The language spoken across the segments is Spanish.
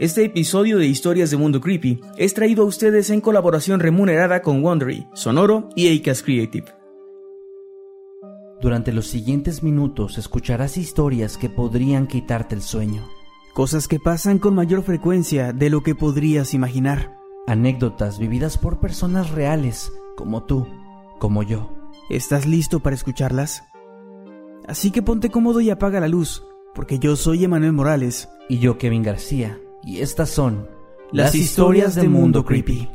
Este episodio de Historias de Mundo Creepy es traído a ustedes en colaboración remunerada con Wondery, Sonoro y Acast Creative. Durante los siguientes minutos escucharás historias que podrían quitarte el sueño. Cosas que pasan con mayor frecuencia de lo que podrías imaginar. Anécdotas vividas por personas reales, como tú, como yo. ¿Estás listo para escucharlas? Así que ponte cómodo y apaga la luz, porque yo soy Emanuel Morales. Y yo, Kevin García y estas son las, historias de Mundo Creepy.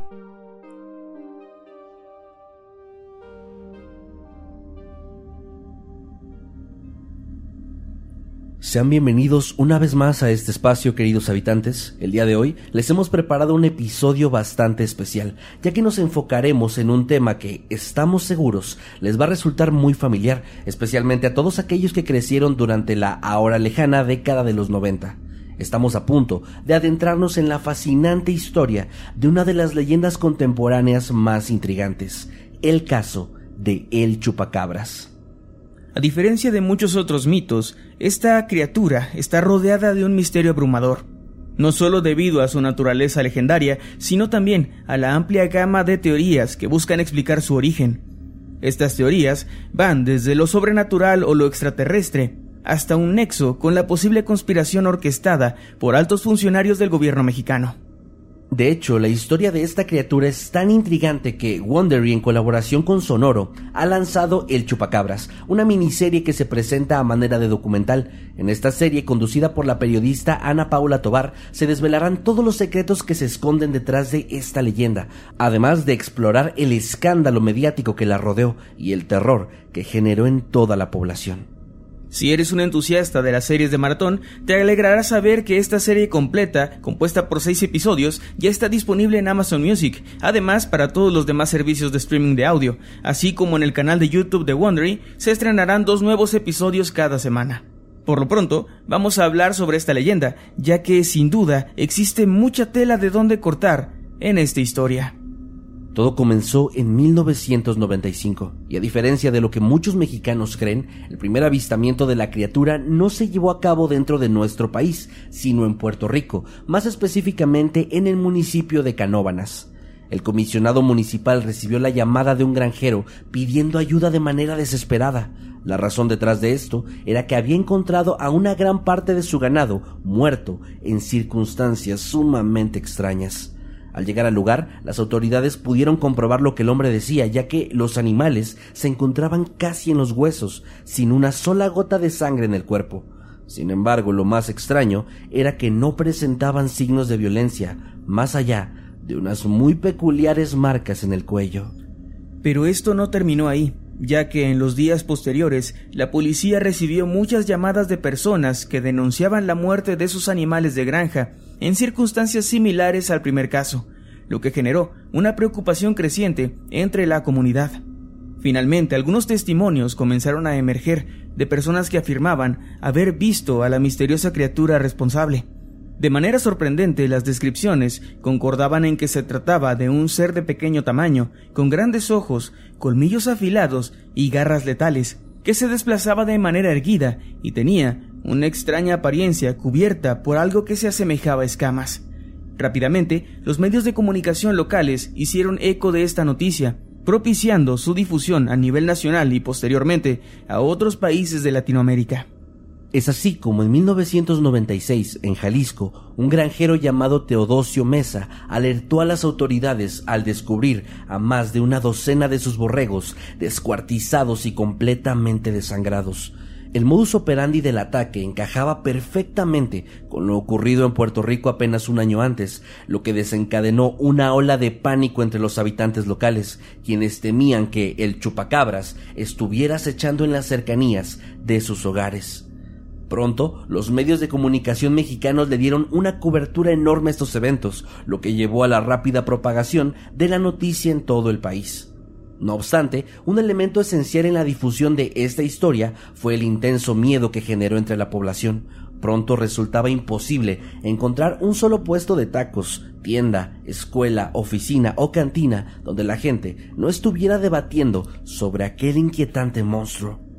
Sean bienvenidos una vez más a este espacio, queridos habitantes. El día de hoy les hemos preparado un episodio bastante especial, ya que nos enfocaremos en un tema que, estamos seguros, les va a resultar muy familiar, especialmente a todos aquellos que crecieron durante la ahora lejana década de los 90. Estamos a punto de adentrarnos en la fascinante historia de una de las leyendas contemporáneas más intrigantes, el caso de El Chupacabras. A diferencia de muchos otros mitos, esta criatura está rodeada de un misterio abrumador, no solo debido a su naturaleza legendaria, sino también a la amplia gama de teorías que buscan explicar su origen. Estas teorías van desde lo sobrenatural o lo extraterrestre, hasta un nexo con la posible conspiración orquestada por altos funcionarios del gobierno mexicano. De hecho, la historia de esta criatura es tan intrigante que Wondery, en colaboración con Sonoro, ha lanzado El Chupacabras, una miniserie que se presenta a manera de documental. En esta serie, conducida por la periodista Ana Paula Tobar, se desvelarán todos los secretos que se esconden detrás de esta leyenda, además de explorar el escándalo mediático que la rodeó y el terror que generó en toda la población. Si eres un entusiasta de las series de maratón, te alegrará saber que esta serie completa, compuesta por seis episodios, ya está disponible en Amazon Music, además para todos los demás servicios de streaming de audio, así como en el canal de YouTube de Wondery, se estrenarán dos nuevos episodios cada semana. Por lo pronto, vamos a hablar sobre esta leyenda, ya que sin duda existe mucha tela de donde cortar en esta historia. Todo comenzó en 1995 y a diferencia de lo que muchos mexicanos creen, el primer avistamiento de la criatura no se llevó a cabo dentro de nuestro país, sino en Puerto Rico, más específicamente en el municipio de Canóbanas. El comisionado municipal recibió la llamada de un granjero pidiendo ayuda de manera desesperada. La razón detrás de esto era que había encontrado a una gran parte de su ganado muerto en circunstancias sumamente extrañas. Al llegar al lugar, las autoridades pudieron comprobar lo que el hombre decía, ya que los animales se encontraban casi en los huesos, sin una sola gota de sangre en el cuerpo. Sin embargo, lo más extraño era que no presentaban signos de violencia, más allá de unas muy peculiares marcas en el cuello. Pero esto no terminó ahí, ya que en los días posteriores la policía recibió muchas llamadas de personas que denunciaban la muerte de sus animales de granja en circunstancias similares al primer caso, lo que generó una preocupación creciente entre la comunidad. Finalmente, algunos testimonios comenzaron a emerger de personas que afirmaban haber visto a la misteriosa criatura responsable. De manera sorprendente, las descripciones concordaban en que se trataba de un ser de pequeño tamaño, con grandes ojos, colmillos afilados y garras letales, que se desplazaba de manera erguida y tenía una extraña apariencia cubierta por algo que se asemejaba a escamas. Rápidamente, los medios de comunicación locales hicieron eco de esta noticia, propiciando su difusión a nivel nacional y posteriormente a otros países de Latinoamérica. Es así como en 1996, en Jalisco, un granjero llamado Teodosio Mesa alertó a las autoridades al descubrir a más de una docena de sus borregos descuartizados y completamente desangrados. El modus operandi del ataque encajaba perfectamente con lo ocurrido en Puerto Rico apenas un año antes, lo que desencadenó una ola de pánico entre los habitantes locales, quienes temían que el chupacabras estuviera acechando en las cercanías de sus hogares. Pronto, los medios de comunicación mexicanos le dieron una cobertura enorme a estos eventos, lo que llevó a la rápida propagación de la noticia en todo el país. No obstante, un elemento esencial en la difusión de esta historia fue el intenso miedo que generó entre la población. Pronto resultaba imposible encontrar un solo puesto de tacos, tienda, escuela, oficina o cantina donde la gente no estuviera debatiendo sobre aquel inquietante monstruo.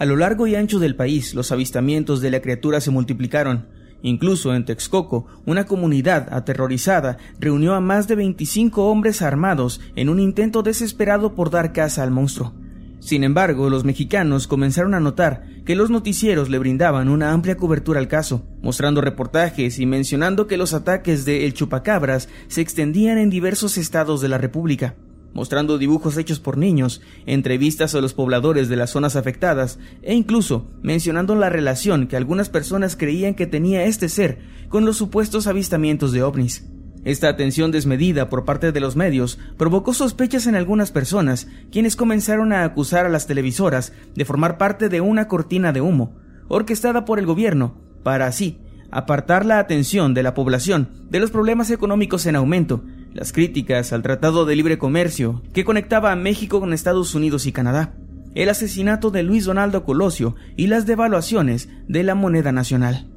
A lo largo y ancho del país, los avistamientos de la criatura se multiplicaron, Incluso en Texcoco, una comunidad aterrorizada reunió a más de 25 hombres armados en un intento desesperado por dar caza al monstruo. Sin embargo, los mexicanos comenzaron a notar que los noticieros le brindaban una amplia cobertura al caso, mostrando reportajes y mencionando que los ataques de El Chupacabras se extendían en diversos estados de la República, mostrando dibujos hechos por niños, entrevistas a los pobladores de las zonas afectadas e incluso mencionando la relación que algunas personas creían que tenía este ser con los supuestos avistamientos de ovnis. Esta atención desmedida por parte de los medios provocó sospechas en algunas personas, quienes comenzaron a acusar a las televisoras de formar parte de una cortina de humo, orquestada por el gobierno, para así apartar la atención de la población de los problemas económicos en aumento, las críticas al Tratado de Libre Comercio que conectaba a México con Estados Unidos y Canadá, el asesinato de Luis Donaldo Colosio y las devaluaciones de la moneda nacional.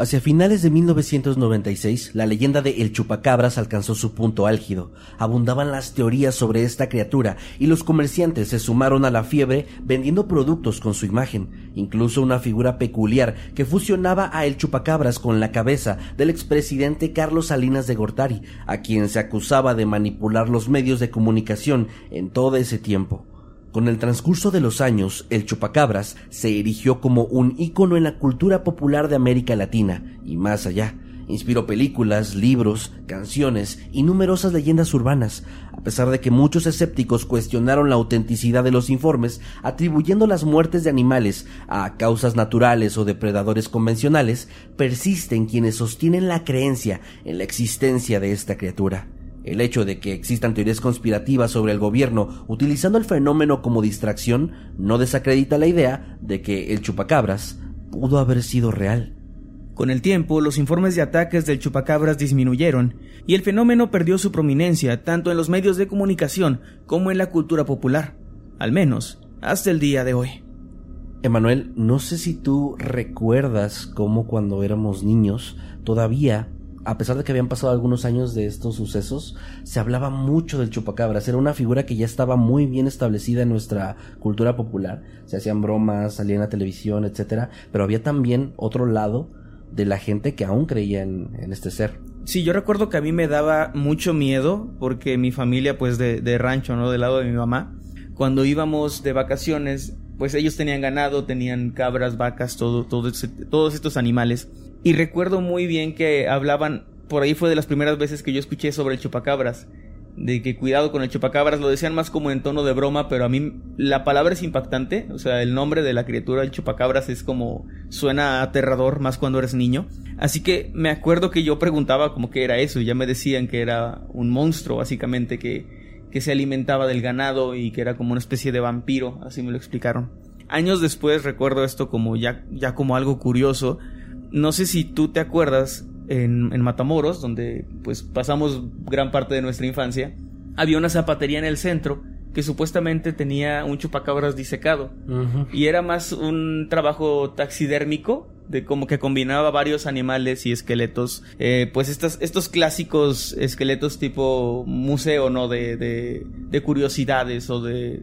Hacia finales de 1996, la leyenda de El Chupacabras alcanzó su punto álgido. Abundaban las teorías sobre esta criatura y los comerciantes se sumaron a la fiebre vendiendo productos con su imagen, incluso una figura peculiar que fusionaba a El Chupacabras con la cabeza del expresidente Carlos Salinas de Gortari, a quien se acusaba de manipular los medios de comunicación en todo ese tiempo. Con el transcurso de los años, el chupacabras se erigió como un ícono en la cultura popular de América Latina y más allá. Inspiró películas, libros, canciones y numerosas leyendas urbanas, a pesar de que muchos escépticos cuestionaron la autenticidad de los informes, atribuyendo las muertes de animales a causas naturales o depredadores convencionales, persisten quienes sostienen la creencia en la existencia de esta criatura. El hecho de que existan teorías conspirativas sobre el gobierno utilizando el fenómeno como distracción no desacredita la idea de que el chupacabras pudo haber sido real. Con el tiempo, los informes de ataques del chupacabras disminuyeron y el fenómeno perdió su prominencia tanto en los medios de comunicación como en la cultura popular, al menos hasta el día de hoy. Emanuel, no sé si tú recuerdas cómo cuando éramos niños todavía a pesar de que habían pasado algunos años de estos sucesos, se hablaba mucho del chupacabras. Era una figura que ya estaba muy bien establecida en nuestra cultura popular. Se hacían bromas, salía en la televisión, etcétera. Pero había también otro lado de la gente que aún creía en, este ser. Sí, yo recuerdo que a mí me daba mucho miedo porque mi familia, pues de, rancho, ¿no? Del lado de mi mamá, cuando íbamos de vacaciones, pues ellos tenían ganado, tenían cabras, vacas, todo, todo todos estos animales. Y recuerdo muy bien que hablaban, por ahí fue de las primeras veces que yo escuché sobre el chupacabras, de que cuidado con el chupacabras, lo decían más como en tono de broma, pero a mí la palabra es impactante, o sea, el nombre de la criatura, el chupacabras, es como suena aterrador más cuando eres niño. Así que me acuerdo que yo preguntaba como que era eso, y ya me decían que era un monstruo, básicamente, que, que se alimentaba del ganado y que era como una especie de vampiro, así me lo explicaron. Años después recuerdo esto como ya, ya como algo curioso, no sé si tú te acuerdas en, Matamoros, donde pues pasamos gran parte de nuestra infancia, había una zapatería en el centro que supuestamente tenía un chupacabras disecado. Y era más un trabajo taxidérmico de como que combinaba varios animales y esqueletos eh, pues estos, estos clásicos esqueletos tipo museo no de, de, curiosidades o de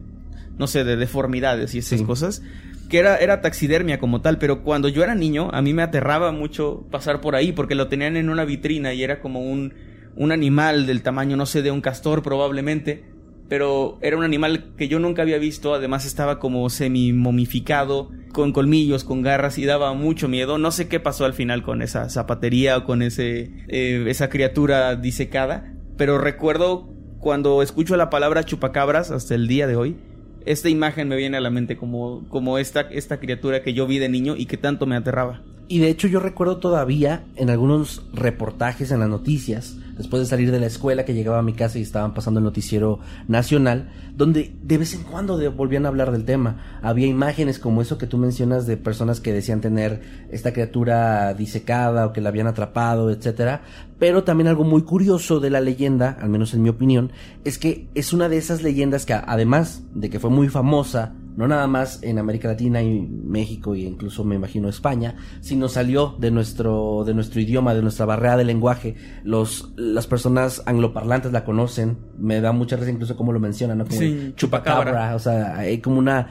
no sé de deformidades y esas cosas que era, era taxidermia como tal, pero cuando yo era niño, a mí me aterraba mucho pasar por ahí, porque lo tenían en una vitrina y era como un, un animal del tamaño, no sé, de un castor probablemente, pero era un animal que yo nunca había visto, además estaba como semi momificado, con colmillos, con garras y daba mucho miedo. No sé qué pasó al final con esa zapatería o con ese, eh, esa criatura disecada, pero recuerdo cuando escucho la palabra chupacabras hasta el día de hoy, esta imagen me viene a la mente como, como esta, esta criatura que yo vi de niño y que tanto me aterraba. Y de hecho yo recuerdo todavía en algunos reportajes en las noticias, después de salir de la escuela que llegaba a mi casa y estaban pasando el noticiero nacional, donde de vez en cuando volvían a hablar del tema. Había imágenes como eso que tú mencionas de personas que decían tener esta criatura disecada o que la habían atrapado, etcétera. Pero también algo muy curioso de la leyenda, al menos en mi opinión, es que es una de esas leyendas que además de que fue muy famosa no nada más en América Latina y México y incluso me imagino España, sino salió de nuestro, de nuestro idioma, de nuestra barrera de lenguaje. Los, las personas angloparlantes la conocen, me da mucha risa incluso como lo mencionan, ¿no? Como chupacabra, o sea, hay como una,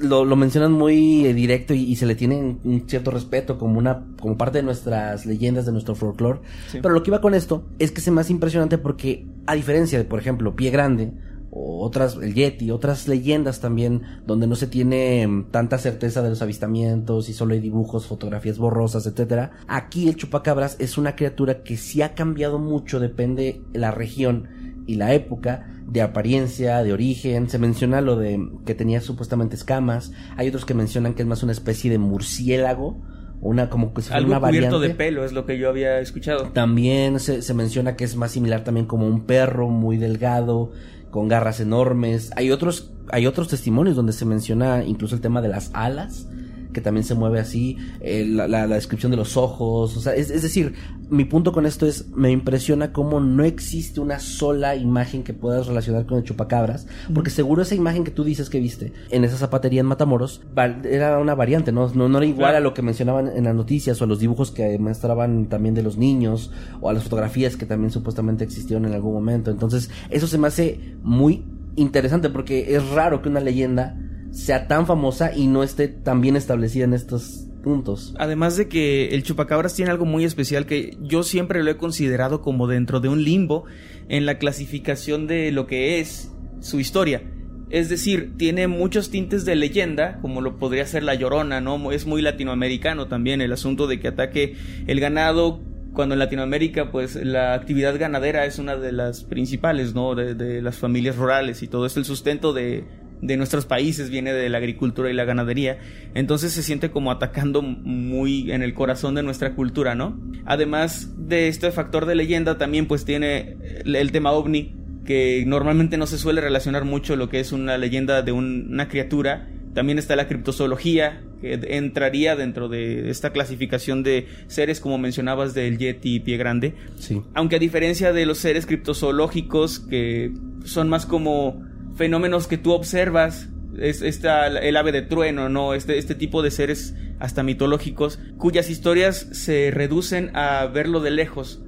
lo, lo, mencionan muy eh, directo y, se le tiene un cierto respeto como una, como parte de nuestras leyendas, de nuestro folclore. Pero lo que iba con esto es que es más impresionante porque, a diferencia de, por ejemplo, Pie Grande, o otras, el Yeti, otras leyendas también, donde no se tiene mm, tanta certeza de los avistamientos y solo hay dibujos, fotografías borrosas, etcétera. Aquí el chupacabras es una criatura que sí ha cambiado mucho, depende la región y la época, de apariencia, de origen. Se menciona lo de que tenía supuestamente escamas. Hay otros que mencionan que es más una especie de murciélago una como que Algo una cubierto de pelo es lo que yo había escuchado. También se, se, menciona que es más similar también como un perro muy delgado con garras enormes. Hay otros, hay otros testimonios donde se menciona incluso el tema de las alas, que también se mueve así, eh, la, descripción de los ojos, o sea, es, decir, mi punto con esto es, me impresiona cómo no existe una sola imagen que puedas relacionar con el chupacabras, porque seguro esa imagen que tú dices que viste en esa zapatería en Matamoros era una variante, no, no, era igual a lo que mencionaban en las noticias o a los dibujos que mostraban también de los niños o a las fotografías que también supuestamente existieron en algún momento, entonces eso se me hace muy interesante porque es raro que una leyenda sea tan famosa y no esté tan bien establecida en estos puntos. Además de que el chupacabras tiene algo muy especial que yo siempre lo he considerado como dentro de un limbo en la clasificación de lo que es su historia. Es decir, tiene muchos tintes de leyenda, como lo podría ser la llorona, ¿no? Es muy latinoamericano también el asunto de que ataque el ganado cuando en Latinoamérica pues la actividad ganadera es una de las principales, ¿no? De, de las familias rurales y todo es el sustento de, de nuestros países, viene de la agricultura y la ganadería, entonces se siente como atacando muy en el corazón de nuestra cultura, ¿no? Además de este factor de leyenda, también pues tiene el, tema ovni, que normalmente no se suele relacionar mucho lo que es una leyenda de una criatura. También está la criptozoología, que entraría dentro de esta clasificación de seres, como mencionabas, del Yeti y Pie Grande. Sí. Aunque a diferencia de los seres criptozoológicos, que son más como fenómenos que tú observas, es esta, el ave de trueno, ¿no? Este, este tipo de seres hasta mitológicos, cuyas historias se reducen a verlo de lejos.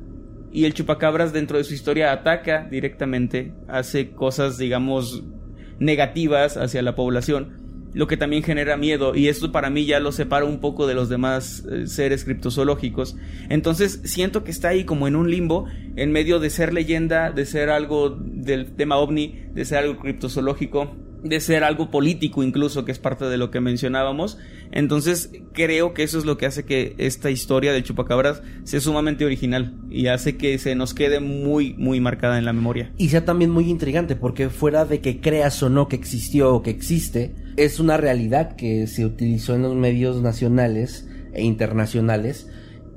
Y el chupacabras dentro de su historia ataca directamente, hace cosas, digamos, negativas hacia la población lo que también genera miedo y esto para mí ya lo separa un poco de los demás eh, seres criptozoológicos. Entonces siento que está ahí como en un limbo en medio de ser leyenda, de ser algo del tema ovni, de ser algo criptozoológico, de ser algo político incluso, que es parte de lo que mencionábamos. Entonces creo que eso es lo que hace que esta historia del chupacabras sea sumamente original y hace que se nos quede muy, muy marcada en la memoria. Y sea también muy intrigante, porque fuera de que creas o no que existió o que existe, es una realidad que se utilizó en los medios nacionales e internacionales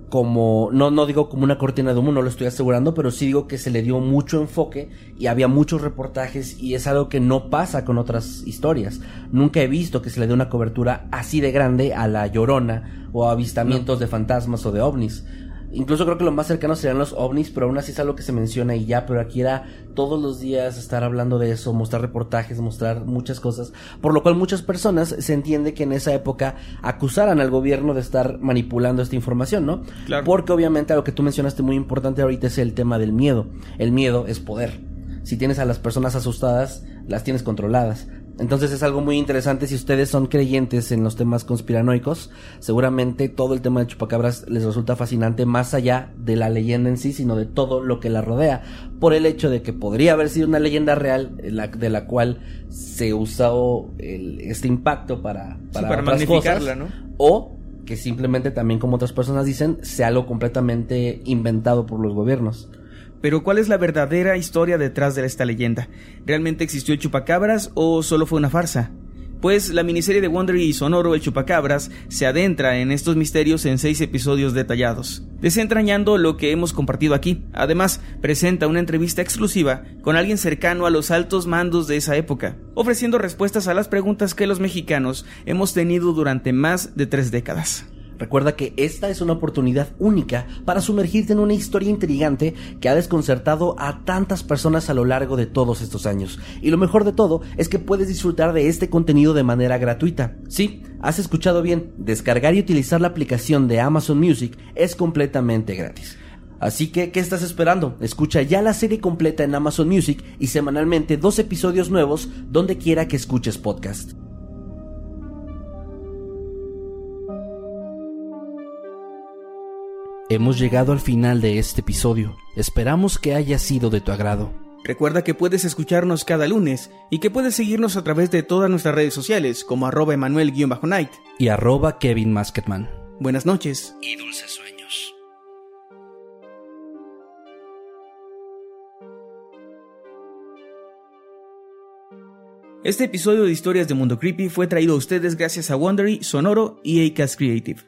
como, no, no digo como una cortina de humo, no lo estoy asegurando, pero sí digo que se le dio mucho enfoque y había muchos reportajes y es algo que no pasa con otras historias. Nunca he visto que se le dé una cobertura así de grande a la llorona o a avistamientos de fantasmas o de ovnis. Incluso creo que lo más cercano serían los ovnis, pero aún así es algo que se menciona y ya, pero aquí era todos los días estar hablando de eso, mostrar reportajes, mostrar muchas cosas, por lo cual muchas personas se entiende que en esa época acusaran al gobierno de estar manipulando esta información, ¿no? Claro. Porque obviamente lo que tú mencionaste muy importante ahorita es el tema del miedo. El miedo es poder. Si tienes a las personas asustadas, las tienes controladas. Entonces es algo muy interesante si ustedes son creyentes en los temas conspiranoicos, seguramente todo el tema de chupacabras les resulta fascinante más allá de la leyenda en sí, sino de todo lo que la rodea, por el hecho de que podría haber sido una leyenda real de la cual se usó este impacto para, para, magnificarla, ¿no? O que simplemente también como otras personas dicen, sea algo completamente inventado por los gobiernos. Pero ¿cuál es la verdadera historia detrás de esta leyenda? ¿Realmente existió el chupacabras o solo fue una farsa? Pues la miniserie de Wonder y Sonoro El Chupacabras se adentra en estos misterios en seis episodios detallados, desentrañando lo que hemos compartido aquí. Además, presenta una entrevista exclusiva con alguien cercano a los altos mandos de esa época, ofreciendo respuestas a las preguntas que los mexicanos hemos tenido durante más de tres décadas. Recuerda que esta es una oportunidad única para sumergirte en una historia intrigante que ha desconcertado a tantas personas a lo largo de todos estos años. Y lo mejor de todo es que puedes disfrutar de este contenido de manera gratuita. Sí, has escuchado bien, descargar y utilizar la aplicación de Amazon Music es completamente gratis. Así que, ¿qué estás esperando? Escucha ya la serie completa en Amazon Music y semanalmente dos episodios nuevos donde quiera que escuches podcast. Hemos llegado al final de este episodio. Esperamos que haya sido de tu agrado. Recuerda que puedes escucharnos cada lunes y que puedes seguirnos a través de todas nuestras redes sociales como arroba emanuel-night y arroba Kevin Masketman. Buenas noches y dulces sueños. Este episodio de Historias de Mundo Creepy fue traído a ustedes gracias a Wondery, Sonoro y Acast Creative.